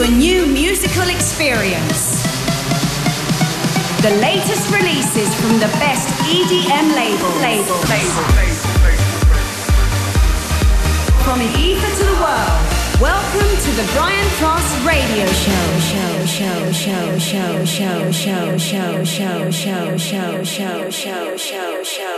a new musical experience. The latest releases from the best EDM. Label. Label. From the ether to the world. Welcome to the Brian Cross Radio show, show, show, show, show, show, show, show, show, show, show, show, show, show,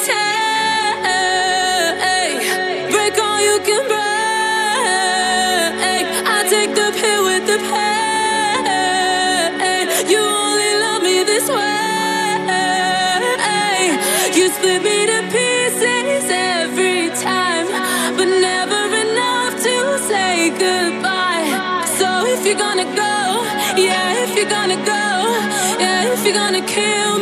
take. Break all you can break. I take the pill with the pain. You only love me this way. You split me to pieces every time, but never enough to say goodbye. So if you're gonna go, yeah, if you're gonna go, yeah, if you're gonna kill me.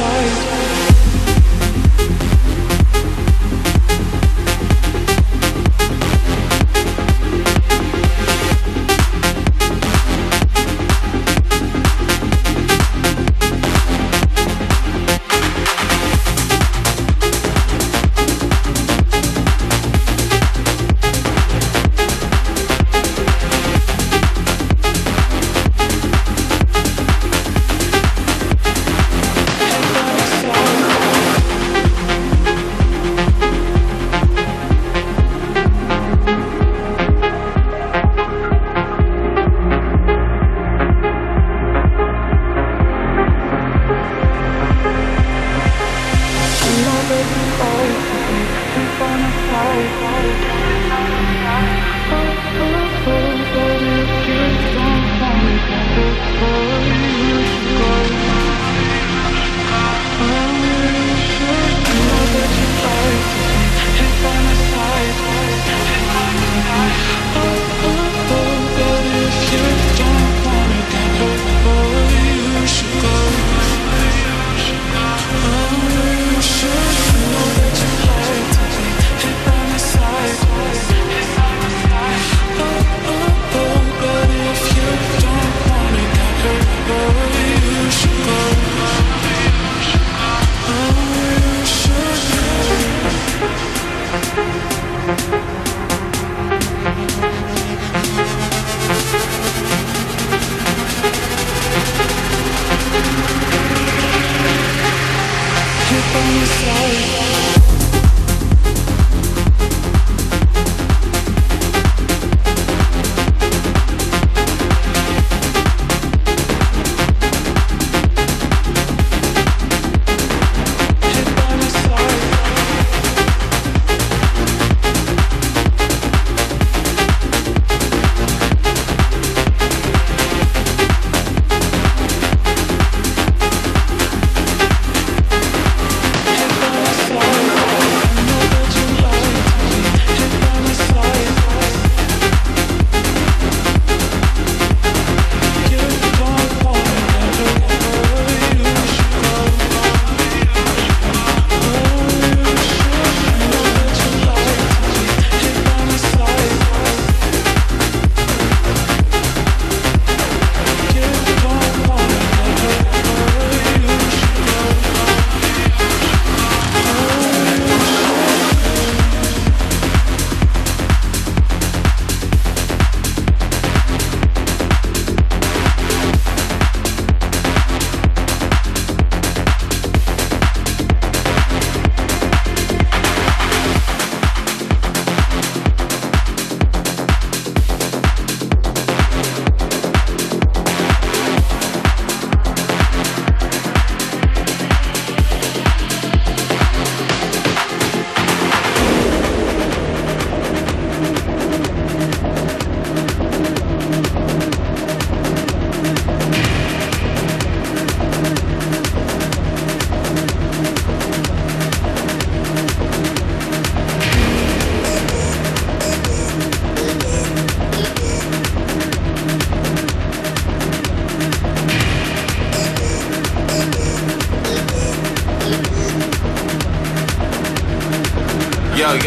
light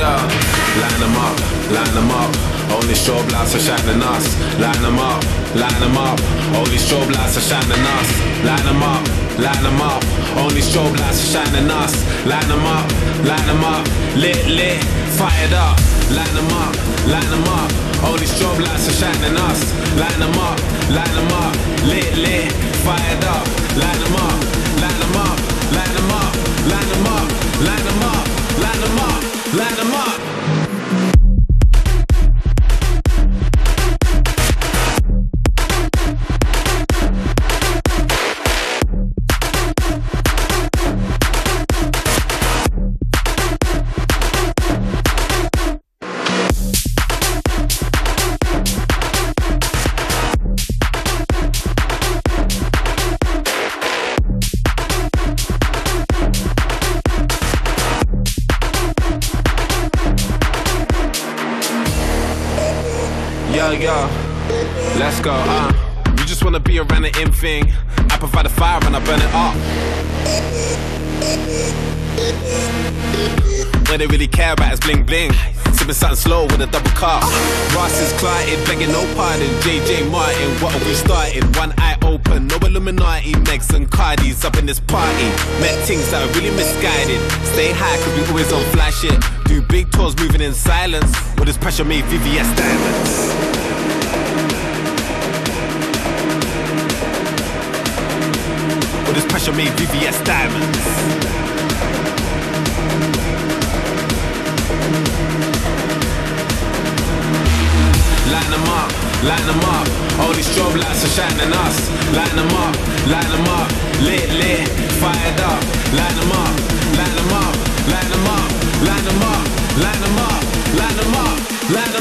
yeah. Line up, line them up. Only strobe lights are shining us. Line them up, line them up. Only strobe lights are shining us. Line them up, line them up. Only strobe lights are shining us. Line them up, line them up. Lit, lit, fired up. Line them up, line them up. Only strobe lights are shining us. Line them up, line them up. Lit, lit, fired up. Line them up, line them up, line them up, line them up, line them up, line them go, uh. You just wanna be around the in thing. I provide the fire and I burn it up. What they really care about is bling bling. Sipping something slow with a double cup. Ross is clotted, begging no pardon. JJ Martin, what are we starting? One eye open, no Illuminati. Megs and Cardis up in this party. Met things that are really misguided. Stay high, cause we always on flash it. Do big tours moving in silence. With this pressure made VVS diamonds. With this pressure made VVS diamonds. Line them up, line them up. All these strobe lights are shining us. Line them up, line them up. Lit, lit, fired up. Line them up, line them up, line them up, line them up, line them up, line them up, line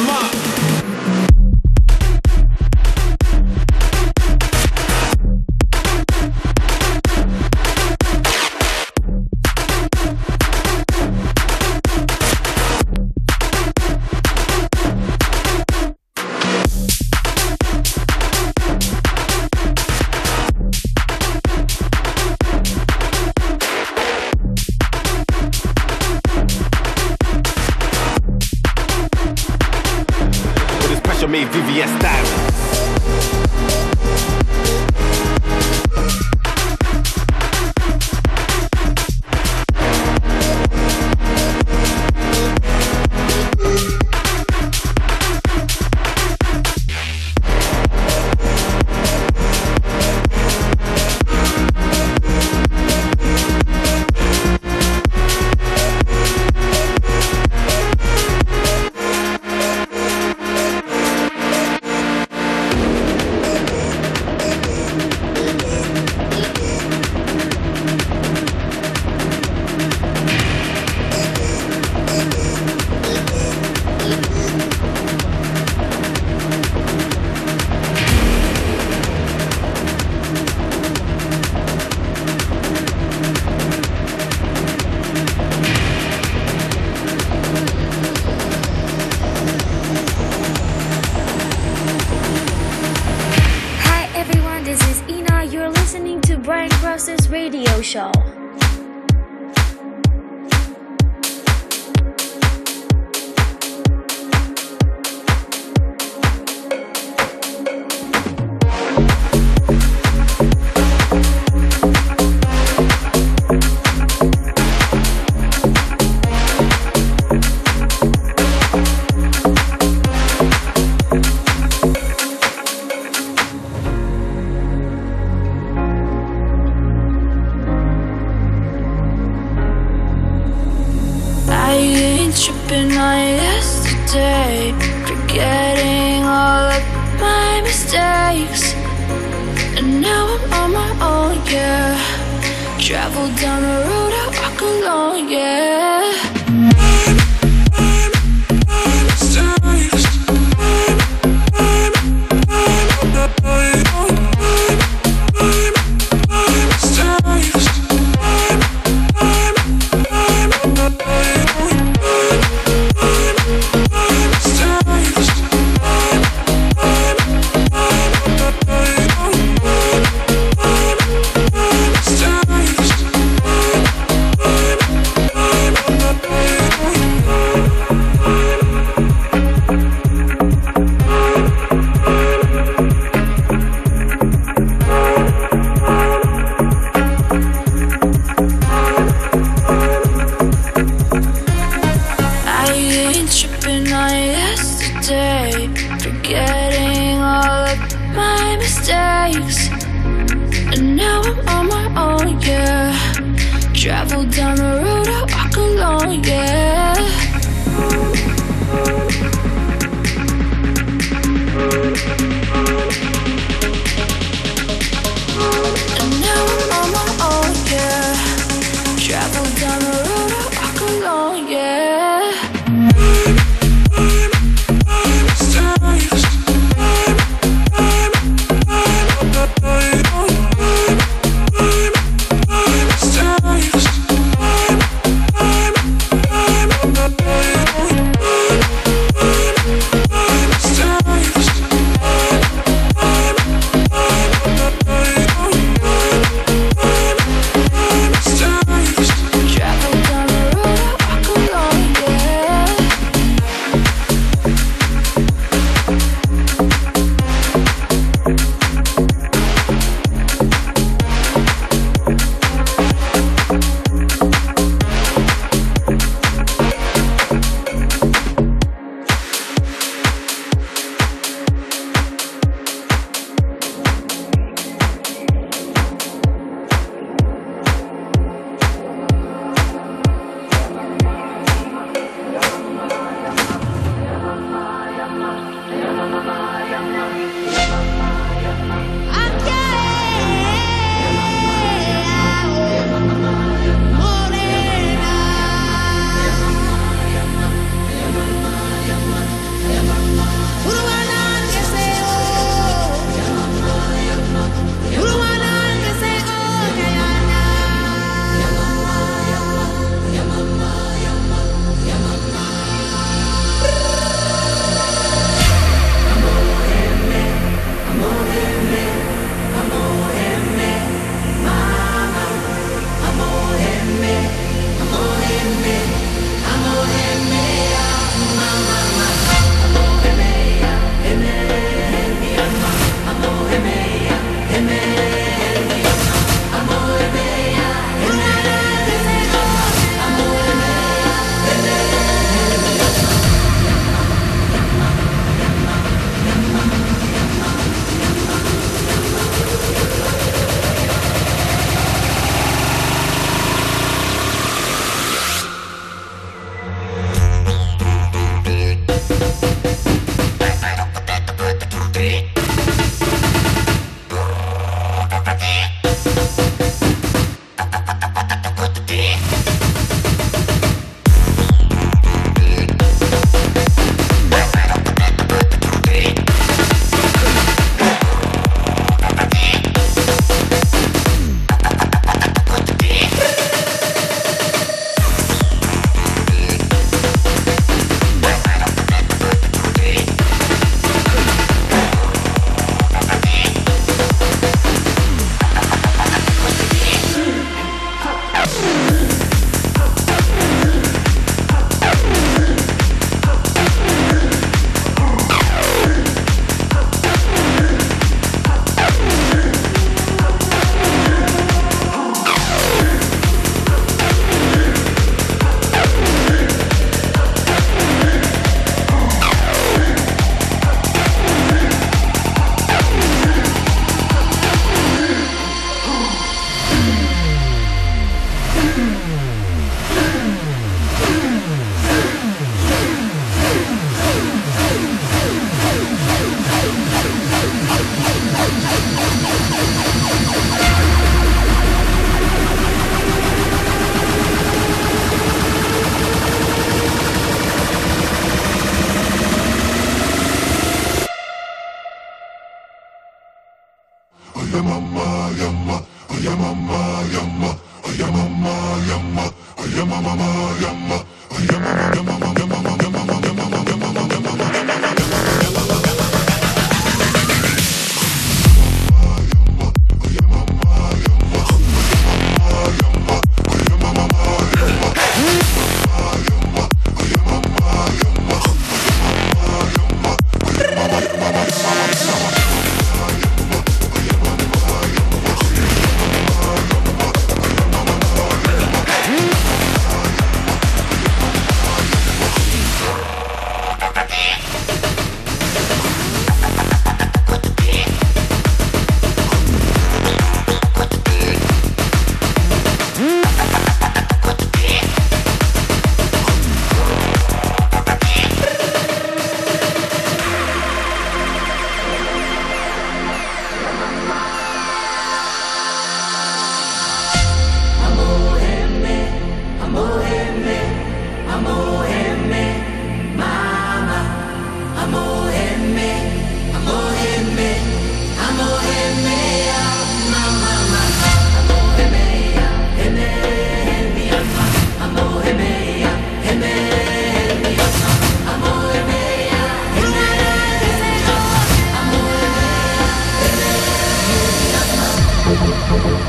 Brian Cross's radio show. Yeah.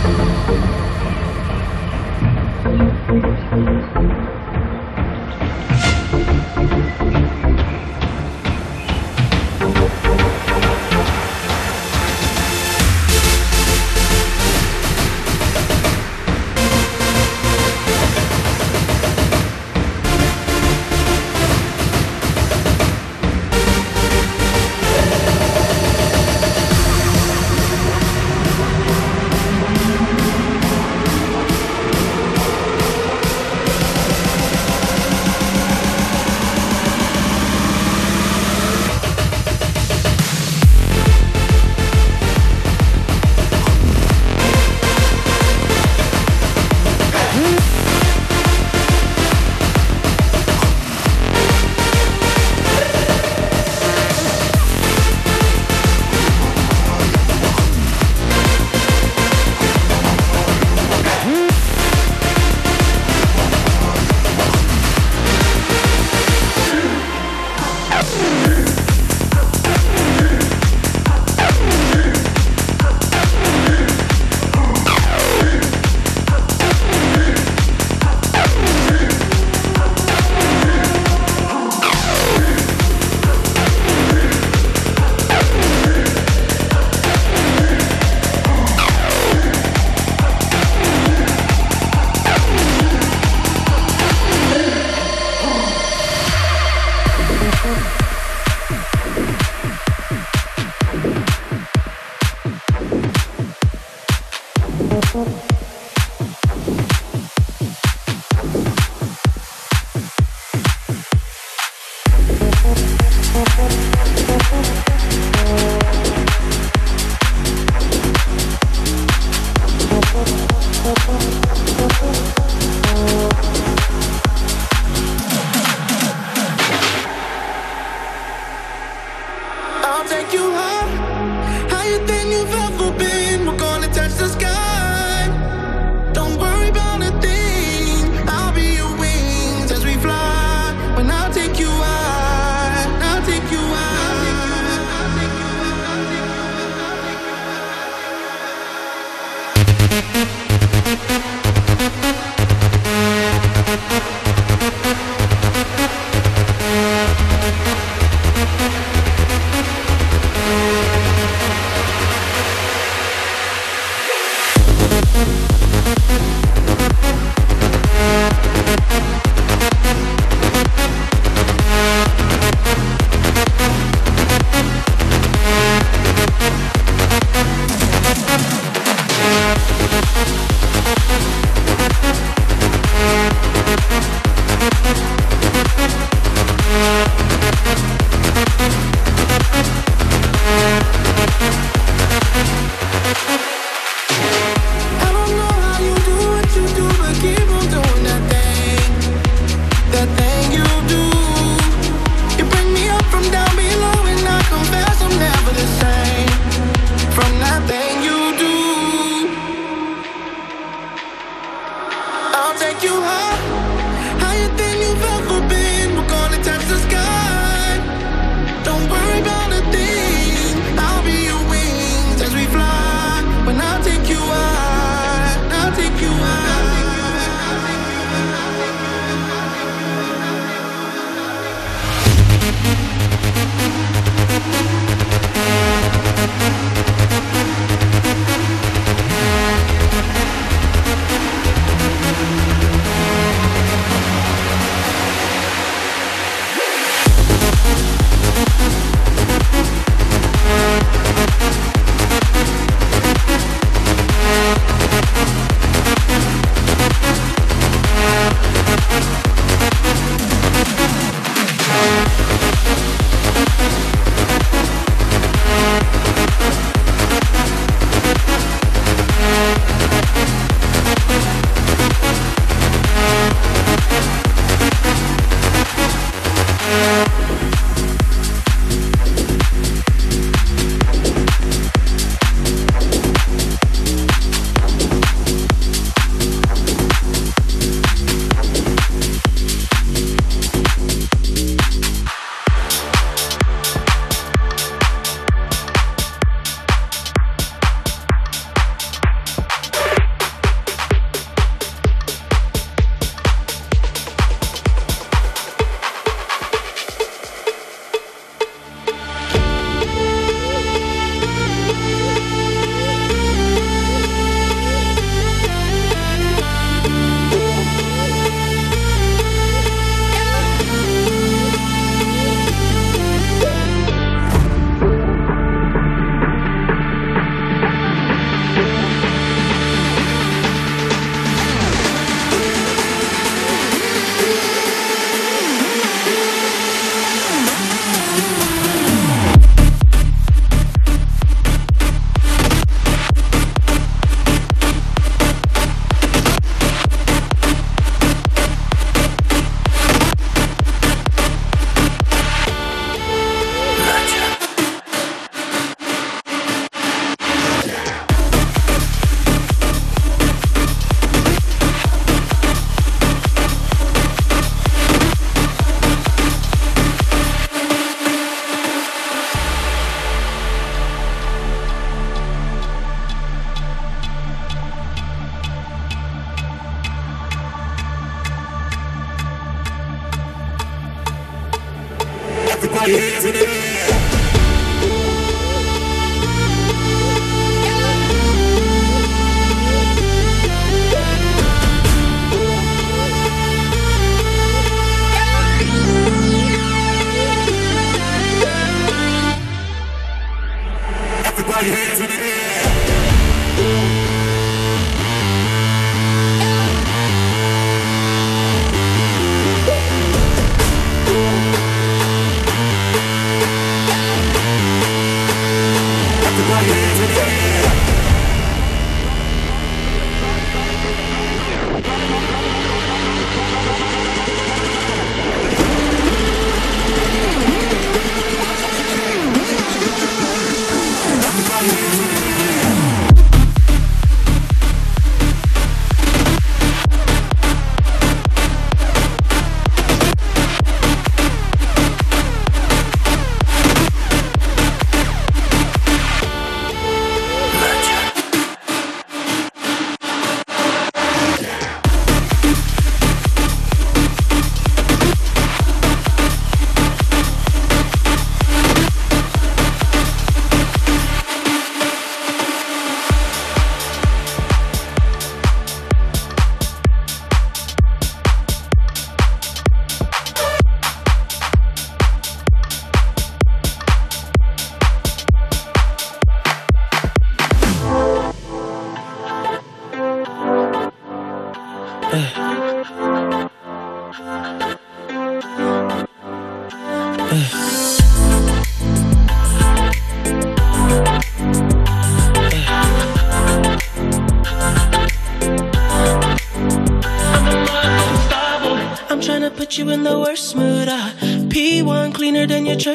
Take you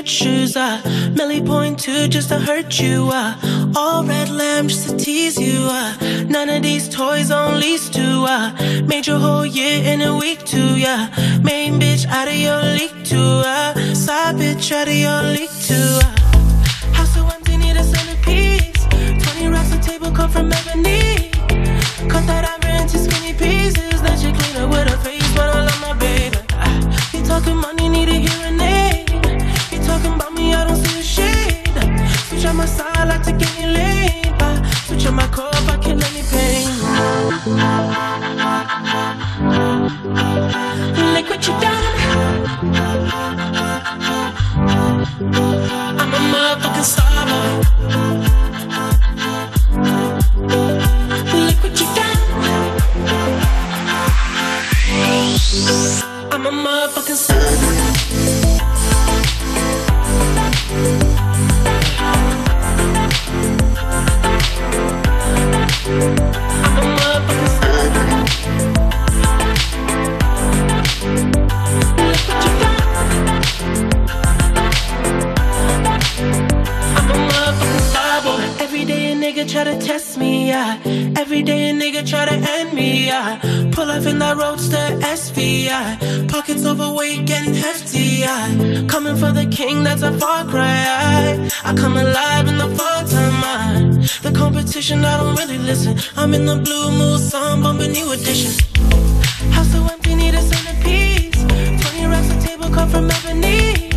shoes. Uh. Millie point two just to hurt you. Uh. All red lamb just to tease you. Uh. None of these toys on lease to. Uh. Made your whole year in a week too. Yeah. Try to test me, yeah. Every day a nigga try to end me, I Pull up in that roadster SVI. Pockets overweight, getting hefty, yeah. Coming for the king, that's a far cry. I come alive in the fall time, I. The competition, I don't really listen. I'm in the blue mood, song bumping new edition. House so empty, need a centerpiece. 20 racks a table cut from ebony.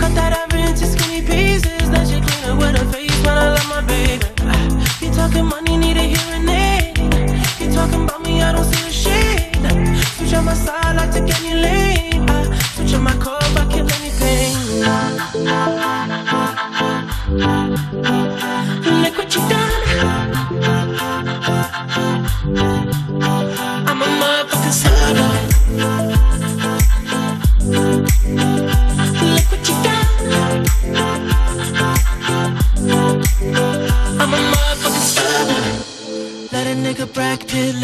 Cut that ivory into skinny pieces. Let you clean it with a face, but I love my baby. You talking money, need a Ah, switch on my side, I take lane. I switch on my core,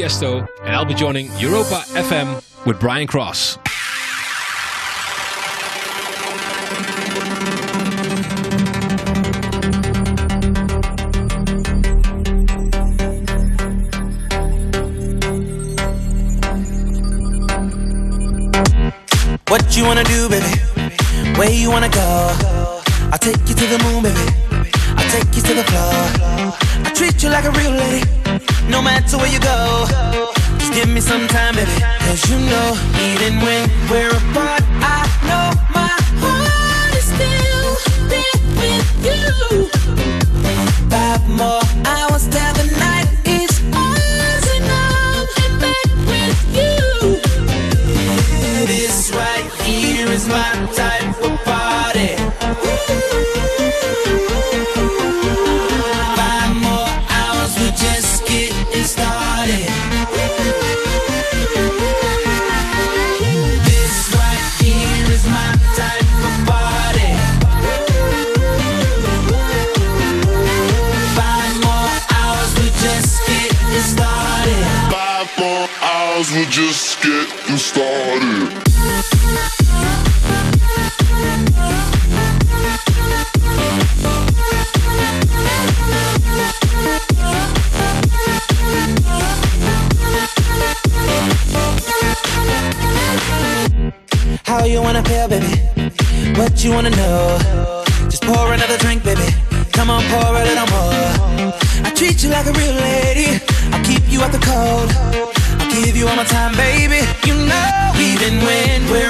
Tiesto, and I'll be joining Europa FM with Brian Cross. What you wanna do, baby? Where you wanna go? I'll take you to the moon, baby. Take you to the floor. I treat you like a real lady, no matter where you go. Just give me some time, baby. Cause you know, even when we're apart, I know my heart is still there with you. Five more hours till the night is ours, and I'm in bed with you. This right here is my we're just started. How you wanna feel, baby? What you wanna know? Just pour another drink, baby. Come on, pour a little more. I treat you like a real lady. I keep you out the cold you all my time, baby. You know, even when we're